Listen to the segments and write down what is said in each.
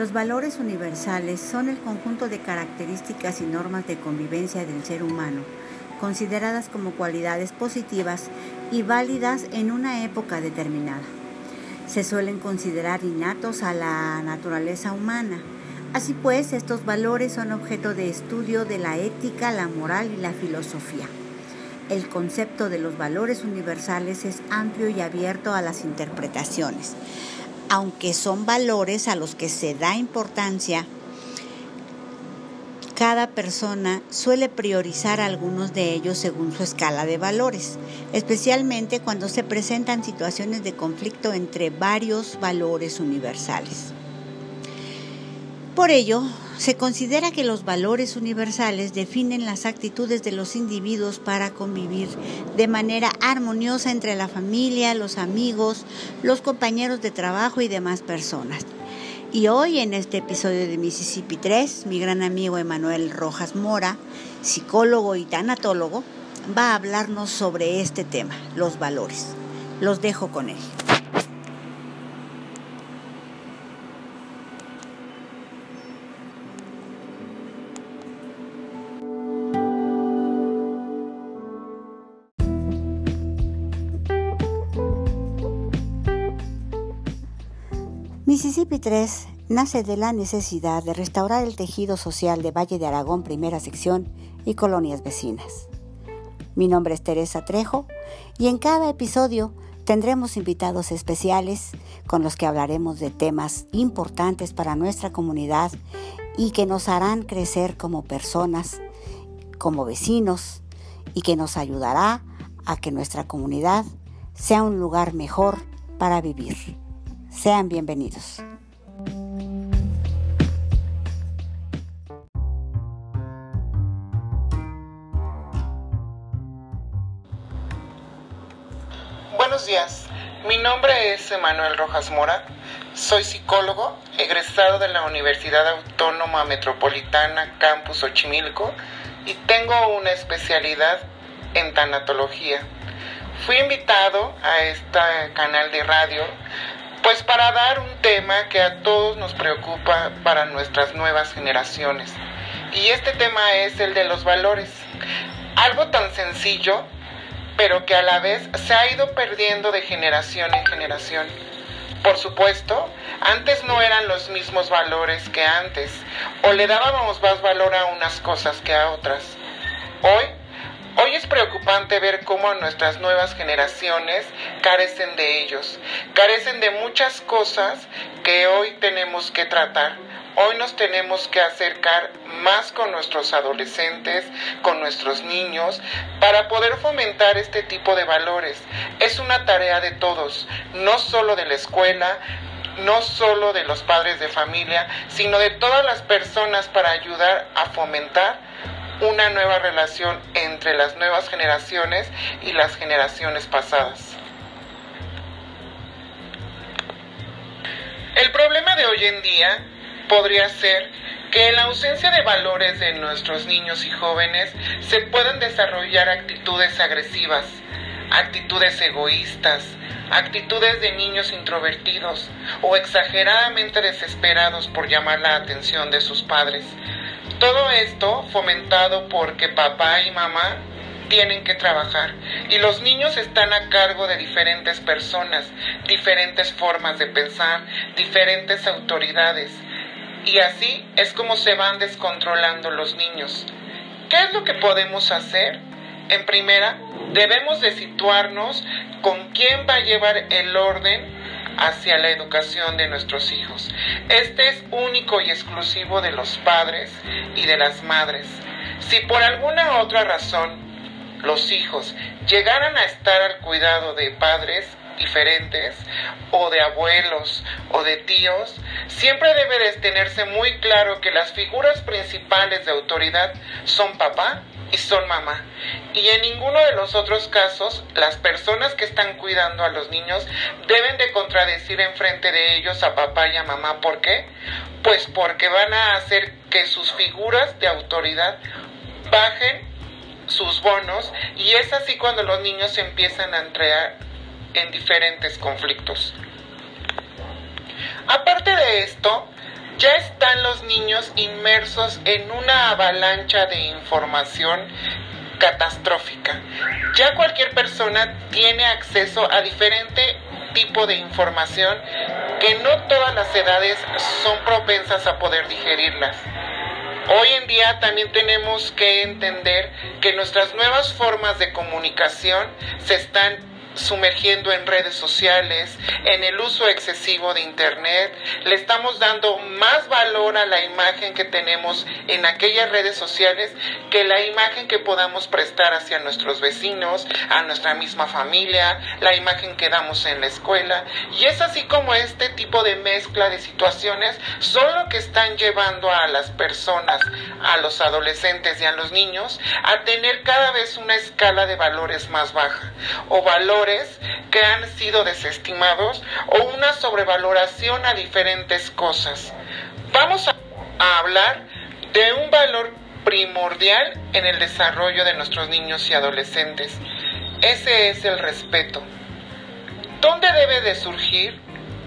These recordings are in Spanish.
Los valores universales son el conjunto de características y normas de convivencia del ser humano, consideradas como cualidades positivas y válidas en una época determinada. Se suelen considerar innatos a la naturaleza humana. Así pues, estos valores son objeto de estudio de la ética, la moral y la filosofía. El concepto de los valores universales es amplio y abierto a las interpretaciones aunque son valores a los que se da importancia, cada persona suele priorizar algunos de ellos según su escala de valores, especialmente cuando se presentan situaciones de conflicto entre varios valores universales. Por ello, se considera que los valores universales definen las actitudes de los individuos para convivir de manera armoniosa entre la familia, los amigos, los compañeros de trabajo y demás personas. Y hoy en este episodio de Mississippi 3, mi gran amigo Emanuel Rojas Mora, psicólogo y tanatólogo, va a hablarnos sobre este tema, los valores. Los dejo con él. Mississippi 3 nace de la necesidad de restaurar el tejido social de Valle de Aragón, primera sección y colonias vecinas. Mi nombre es Teresa Trejo y en cada episodio tendremos invitados especiales con los que hablaremos de temas importantes para nuestra comunidad y que nos harán crecer como personas, como vecinos y que nos ayudará a que nuestra comunidad sea un lugar mejor para vivir. Sean bienvenidos. Buenos días, mi nombre es Emanuel Rojas Mora, soy psicólogo, egresado de la Universidad Autónoma Metropolitana Campus Ochimilco y tengo una especialidad en tanatología. Fui invitado a este canal de radio pues para dar un tema que a todos nos preocupa para nuestras nuevas generaciones. Y este tema es el de los valores. Algo tan sencillo, pero que a la vez se ha ido perdiendo de generación en generación. Por supuesto, antes no eran los mismos valores que antes, o le dábamos más valor a unas cosas que a otras. Hoy Hoy es preocupante ver cómo nuestras nuevas generaciones carecen de ellos, carecen de muchas cosas que hoy tenemos que tratar. Hoy nos tenemos que acercar más con nuestros adolescentes, con nuestros niños, para poder fomentar este tipo de valores. Es una tarea de todos, no solo de la escuela, no solo de los padres de familia, sino de todas las personas para ayudar a fomentar una nueva relación entre las nuevas generaciones y las generaciones pasadas. El problema de hoy en día podría ser que en la ausencia de valores de nuestros niños y jóvenes se puedan desarrollar actitudes agresivas, actitudes egoístas, actitudes de niños introvertidos o exageradamente desesperados por llamar la atención de sus padres, todo esto fomentado porque papá y mamá tienen que trabajar y los niños están a cargo de diferentes personas, diferentes formas de pensar, diferentes autoridades. Y así es como se van descontrolando los niños. ¿Qué es lo que podemos hacer? En primera, debemos de situarnos con quién va a llevar el orden hacia la educación de nuestros hijos. Este es único y exclusivo de los padres y de las madres. Si por alguna otra razón los hijos llegaran a estar al cuidado de padres diferentes o de abuelos o de tíos, siempre debe de tenerse muy claro que las figuras principales de autoridad son papá y son mamá. Y en ninguno de los otros casos, las personas que están cuidando a los niños deben de contradecir en frente de ellos a papá y a mamá. ¿Por qué? Pues porque van a hacer que sus figuras de autoridad bajen sus bonos y es así cuando los niños empiezan a entrar en diferentes conflictos. Aparte de esto, ya están los niños inmersos en una avalancha de información catastrófica. Ya cualquier persona tiene acceso a diferente tipo de información que no todas las edades son propensas a poder digerirlas. Hoy en día también tenemos que entender que nuestras nuevas formas de comunicación se están sumergiendo en redes sociales, en el uso excesivo de Internet, le estamos dando más valor a la imagen que tenemos en aquellas redes sociales que la imagen que podamos prestar hacia nuestros vecinos, a nuestra misma familia, la imagen que damos en la escuela. Y es así como este tipo de mezcla de situaciones son lo que están llevando a las personas, a los adolescentes y a los niños a tener cada vez una escala de valores más baja o valores que han sido desestimados o una sobrevaloración a diferentes cosas. Vamos a, hablar de un valor primordial en el desarrollo de nuestros niños y adolescentes. Ese es el respeto. ¿Dónde debe de surgir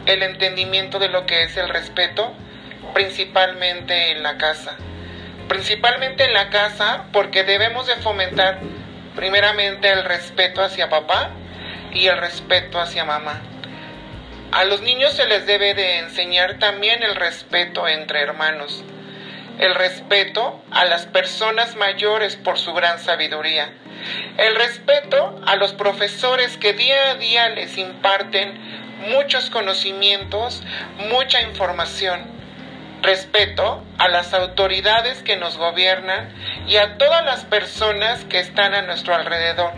el entendimiento de lo que es el respeto? Principalmente en la casa. Principalmente en la casa porque debemos de fomentar primeramente el respeto hacia papá y el respeto hacia mamá. A los niños se les debe de enseñar también el respeto entre hermanos, el respeto a las personas mayores por su gran sabiduría, el respeto a los profesores que día a día les imparten muchos conocimientos, mucha información, respeto a las autoridades que nos gobiernan y a todas las personas que están a nuestro alrededor,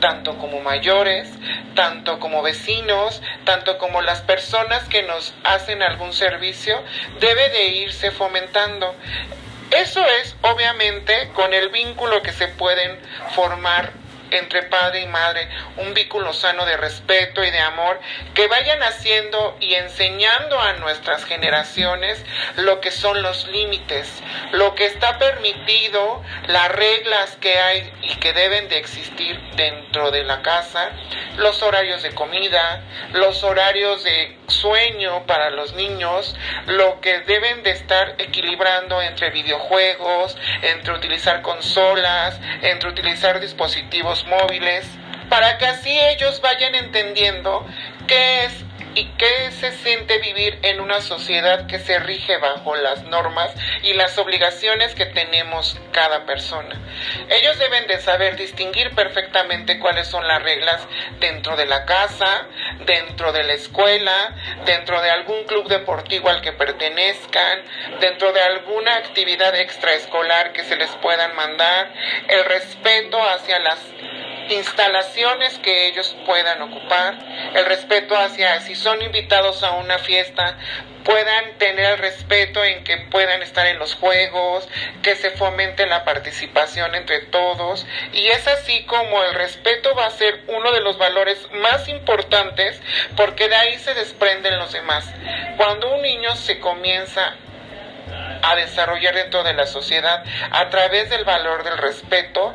tanto como mayores, tanto como vecinos, tanto como las personas que nos hacen algún servicio, debe de irse fomentando. Eso es obviamente con el vínculo que se pueden formar entre padre y madre, un vínculo sano de respeto y de amor, que vayan haciendo y enseñando a nuestras generaciones lo que son los límites, lo que está permitido, las reglas que hay y que deben de existir dentro de la casa, los horarios de comida, los horarios de sueño para los niños, lo que deben de estar equilibrando entre videojuegos, entre utilizar consolas, entre utilizar dispositivos móviles, para que así ellos vayan entendiendo qué es y qué se siente vivir en una sociedad que se rige bajo las normas y las obligaciones que tenemos cada persona. Ellos deben de saber distinguir perfectamente cuáles son las reglas dentro de la casa, dentro de la escuela, dentro de algún club deportivo al que pertenezcan, dentro de alguna actividad extraescolar que se les puedan mandar, el respeto hacia las instalaciones que ellos puedan ocupar, el respeto hacia si son invitados a una fiesta, puedan tener el respeto en que puedan estar en los juegos, que se fomente la participación entre todos y es así como el respeto va a ser uno de los valores más importantes porque de ahí se desprenden los demás. Cuando un niño se comienza a desarrollar dentro de la sociedad a través del valor del respeto,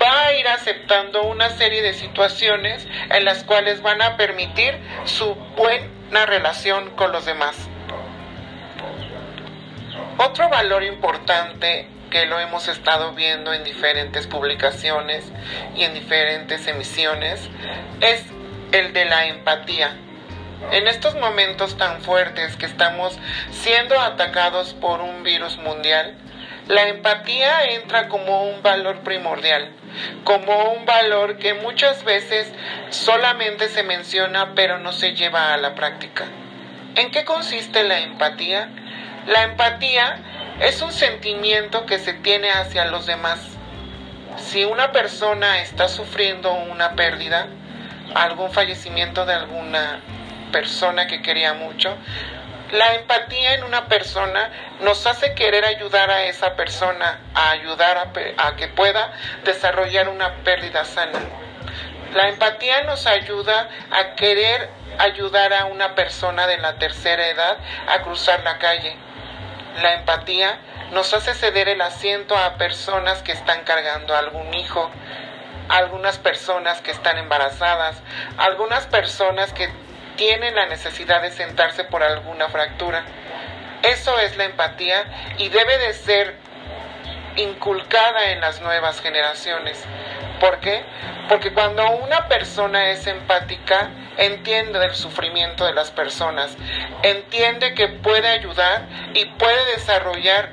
va a ir aceptando una serie de situaciones en las cuales van a permitir su buena relación con los demás. Otro valor importante que lo hemos estado viendo en diferentes publicaciones y en diferentes emisiones es el de la empatía. En estos momentos tan fuertes que estamos siendo atacados por un virus mundial, la empatía entra como un valor primordial, como un valor que muchas veces solamente se menciona pero no se lleva a la práctica. ¿En qué consiste la empatía? La empatía es un sentimiento que se tiene hacia los demás. Si una persona está sufriendo una pérdida, algún fallecimiento de alguna persona que quería mucho, la empatía en una persona nos hace querer ayudar a esa persona, a ayudar a, que pueda desarrollar una pérdida sana. La empatía nos ayuda a querer ayudar a una persona de la tercera edad a cruzar la calle. La empatía nos hace ceder el asiento a personas que están cargando algún hijo, algunas personas que están embarazadas, algunas personas que tienen la necesidad de sentarse por alguna fractura. Eso es la empatía y debe de ser inculcada en las nuevas generaciones. ¿Por qué? Porque cuando una persona es empática, entiende el sufrimiento de las personas, entiende que puede ayudar y puede desarrollar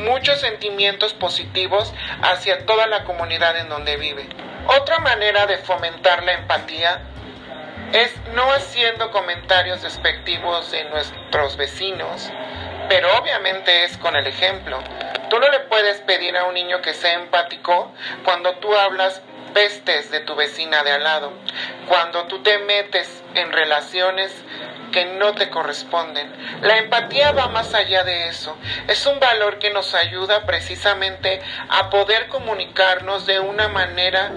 muchos sentimientos positivos hacia toda la comunidad en donde vive. Otra manera de fomentar la empatía es no haciendo comentarios despectivos de nuestros vecinos, pero obviamente es con el ejemplo. Tú no le puedes pedir a un niño que sea empático cuando tú hablas pestes de tu vecina de al lado, cuando tú te metes en relaciones que no te corresponden. La empatía va más allá de eso. Es un valor que nos ayuda precisamente a poder comunicarnos de una manera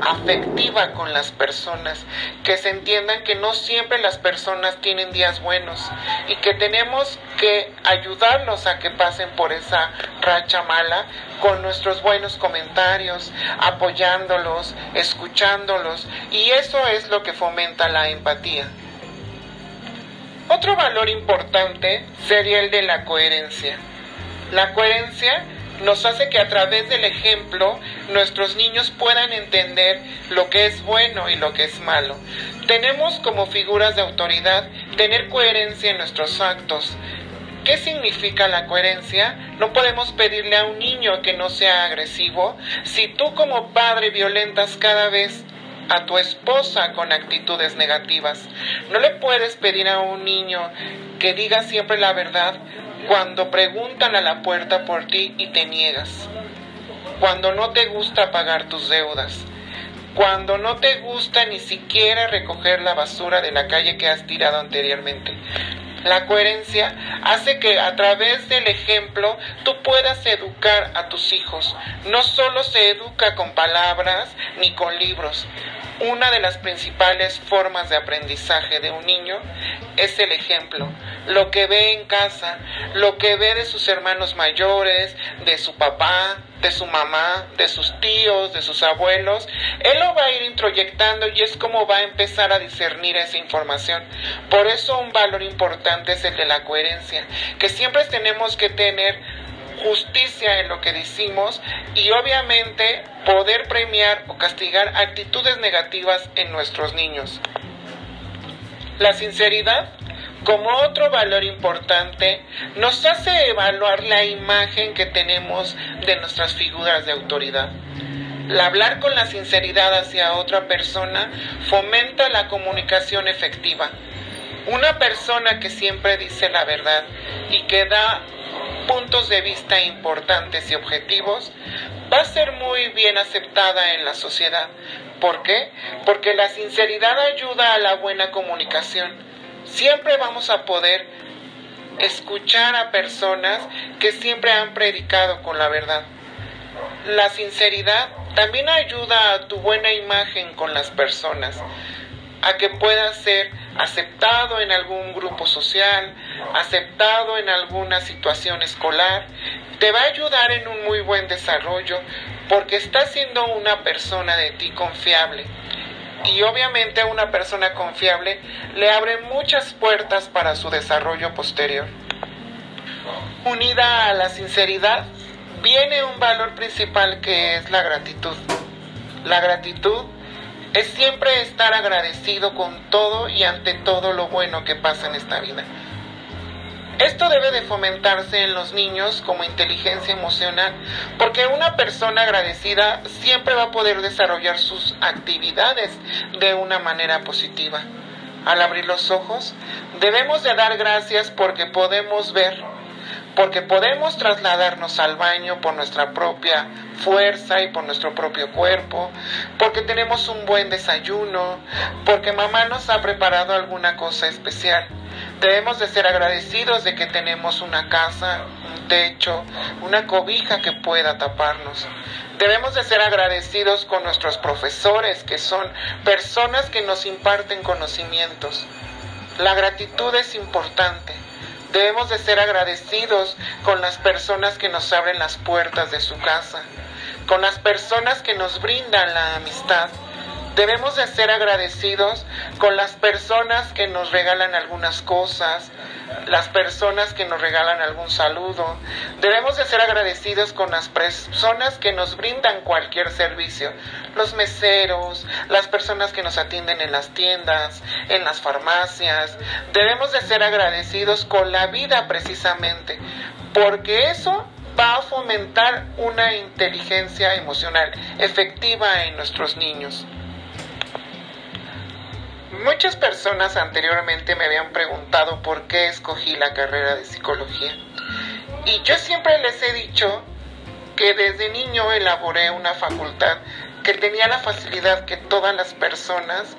afectiva con las personas, que se entiendan que no siempre las personas tienen días buenos y que tenemos que ayudarlos a que pasen por esa racha mala con nuestros buenos comentarios, apoyándolos, escuchándolos y eso es lo que fomenta la empatía. Otro valor importante sería el de la coherencia. La coherencia nos hace que a través del ejemplo nuestros niños puedan entender lo que es bueno y lo que es malo. Tenemos como figuras de autoridad tener coherencia en nuestros actos. ¿Qué significa la coherencia? No podemos pedirle a un niño que no sea agresivo si tú como padre violentas cada vez a tu esposa con actitudes negativas. No le puedes pedir a un niño que diga siempre la verdad cuando preguntan a la puerta por ti y te niegas. Cuando no te gusta pagar tus deudas. Cuando no te gusta ni siquiera recoger la basura de la calle que has tirado anteriormente. La coherencia hace que a través del ejemplo tú puedas educar a tus hijos. No solo se educa con palabras ni con libros. Una de las principales formas de aprendizaje de un niño es el ejemplo, lo que ve en casa, lo que ve de sus hermanos mayores, de su papá, de su mamá, de sus tíos, de sus abuelos, él lo va a ir introyectando y es como va a empezar a discernir esa información. Por eso un valor importante es el de la coherencia, que siempre tenemos que tener justicia en lo que decimos y obviamente poder premiar o castigar actitudes negativas en nuestros niños. La sinceridad como otro valor importante, nos hace evaluar la imagen que tenemos de nuestras figuras de autoridad. El hablar con la sinceridad hacia otra persona fomenta la comunicación efectiva. Una persona que siempre dice la verdad y que da puntos de vista importantes y objetivos va a ser muy bien aceptada en la sociedad. ¿Por qué? Porque la sinceridad ayuda a la buena comunicación Siempre vamos a poder escuchar a personas que siempre han predicado con la verdad. La sinceridad también ayuda a tu buena imagen con las personas, a que puedas ser aceptado en algún grupo social, aceptado en alguna situación escolar. Te va a ayudar en un muy buen desarrollo porque estás siendo una persona de ti confiable y obviamente a una persona confiable le abre muchas puertas para su desarrollo posterior. Unida a la sinceridad viene un valor principal que es la gratitud. La gratitud es siempre estar agradecido con todo y ante todo lo bueno que pasa en esta vida. Esto debe de fomentarse en los niños como inteligencia emocional, porque una persona agradecida siempre va a poder desarrollar sus actividades de una manera positiva. Al abrir los ojos, debemos de dar gracias porque podemos ver, porque podemos trasladarnos al baño por nuestra propia fuerza y por nuestro propio cuerpo, porque tenemos un buen desayuno, porque mamá nos ha preparado alguna cosa especial Debemos de ser agradecidos de que tenemos una casa, un techo, una cobija que pueda taparnos. Debemos de ser agradecidos con nuestros profesores, que son personas que nos imparten conocimientos. La gratitud es importante. Debemos de ser agradecidos con las personas que nos abren las puertas de su casa, con las personas que nos brindan la amistad, Debemos de ser agradecidos con las personas que nos regalan algunas cosas, las personas que nos regalan algún saludo. Debemos de ser agradecidos con las personas que nos brindan cualquier servicio, los meseros, las personas que nos atienden en las tiendas, en las farmacias. Debemos de ser agradecidos con la vida precisamente, porque eso va a fomentar una inteligencia emocional efectiva en nuestros niños. Muchas personas anteriormente me habían preguntado por qué escogí la carrera de psicología. Y yo siempre les he dicho que desde niño elaboré una facultad que tenía la facilidad que todas las personas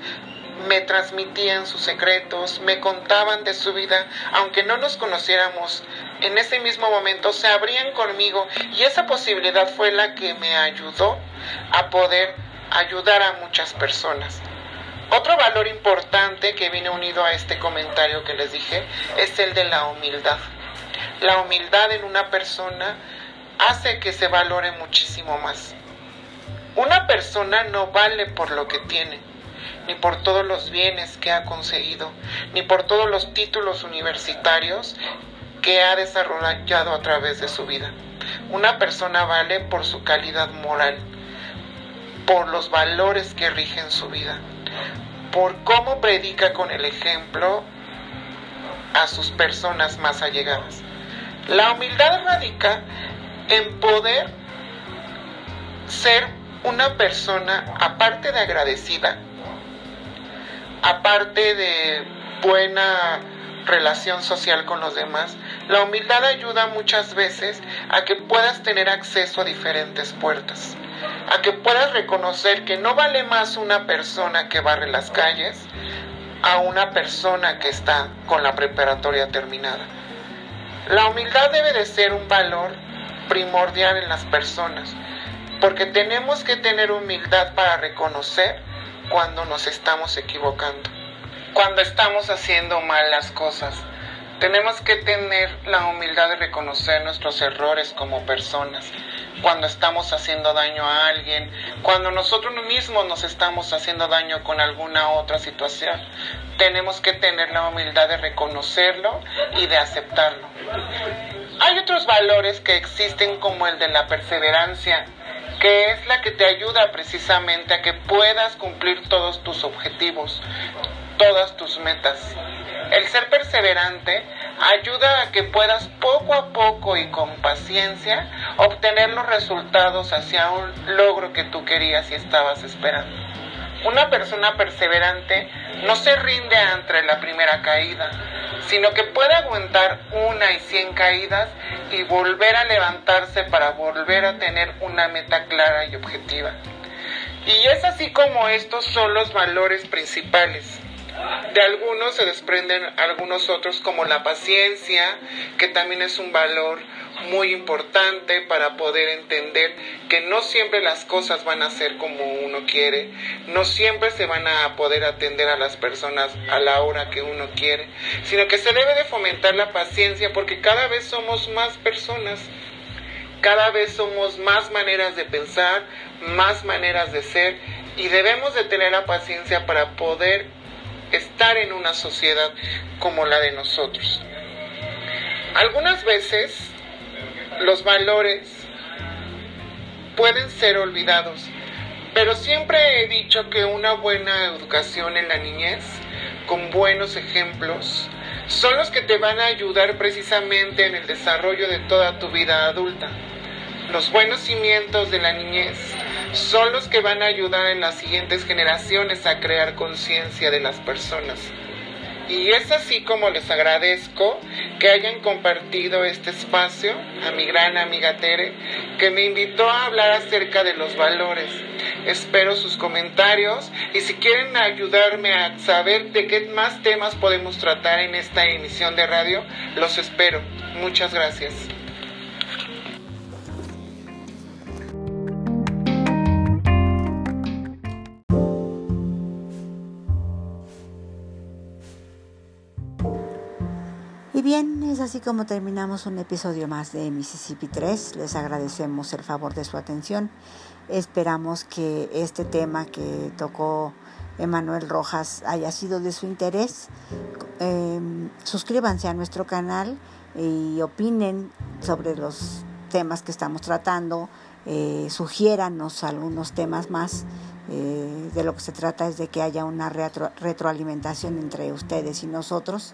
me transmitían sus secretos, me contaban de su vida, aunque no nos conociéramos, en ese mismo momento se abrían conmigo y esa posibilidad fue la que me ayudó a poder ayudar a muchas personas. Otro valor importante que viene unido a este comentario que les dije es el de la humildad. La humildad en una persona hace que se valore muchísimo más. Una persona no vale por lo que tiene, ni por todos los bienes que ha conseguido, ni por todos los títulos universitarios que ha desarrollado a través de su vida. Una persona vale por su calidad moral, por los valores que rigen su vida por cómo predica con el ejemplo a sus personas más allegadas. La humildad radica en poder ser una persona, aparte de agradecida, aparte de buena relación social con los demás, la humildad ayuda muchas veces a que puedas tener acceso a diferentes puertas a que puedas reconocer que no vale más una persona que barre las calles a una persona que está con la preparatoria terminada. La humildad debe de ser un valor primordial en las personas, porque tenemos que tener humildad para reconocer cuando nos estamos equivocando, cuando estamos haciendo mal las cosas. Tenemos que tener la humildad de reconocer nuestros errores como personas cuando estamos haciendo daño a alguien, cuando nosotros mismos nos estamos haciendo daño con alguna otra situación. Tenemos que tener la humildad de reconocerlo y de aceptarlo. Hay otros valores que existen como el de la perseverancia, que es la que te ayuda precisamente a que puedas cumplir todos tus objetivos, todas tus metas. El ser perseverante ayuda a que puedas poco a poco y con paciencia obtener los resultados hacia un logro que tú querías y estabas esperando. Una persona perseverante no se rinde ante la primera caída, sino que puede aguantar una y cien caídas y volver a levantarse para volver a tener una meta clara y objetiva. Y es así como estos son los valores principales de algunos se desprenden algunos otros como la paciencia, que también es un valor muy importante para poder entender que no siempre las cosas van a ser como uno quiere, no siempre se van a poder atender a las personas a la hora que uno quiere, sino que se debe de fomentar la paciencia porque cada vez somos más personas, cada vez somos más maneras de pensar, más maneras de ser y debemos de tener la paciencia para poder estar en una sociedad como la de nosotros. Algunas veces los valores pueden ser olvidados, pero siempre he dicho que una buena educación en la niñez, con buenos ejemplos, son los que te van a ayudar precisamente en el desarrollo de toda tu vida adulta. Los buenos cimientos de la niñez son los que van a ayudar en las siguientes generaciones a crear conciencia de las personas. Y es así como les agradezco que hayan compartido este espacio a mi gran amiga Tere, que me invitó a hablar acerca de los valores. Espero sus comentarios y si quieren ayudarme a saber de qué más temas podemos tratar en esta emisión de radio, los espero. Muchas gracias. Bien, es así como terminamos un episodio más de Mississippi 3. Les agradecemos el favor de su atención. Esperamos que este tema que tocó Emanuel Rojas haya sido de su interés. Em, suscríbanse a nuestro canal y opinen sobre los temas que estamos tratando. Eh, sugiéranos algunos temas más. Eh, de lo que se trata es de que haya una retroalimentación entre ustedes y nosotros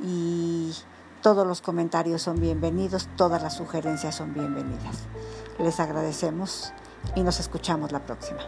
y todos los comentarios son bienvenidos, todas las sugerencias son bienvenidas. Les agradecemos y nos escuchamos la próxima.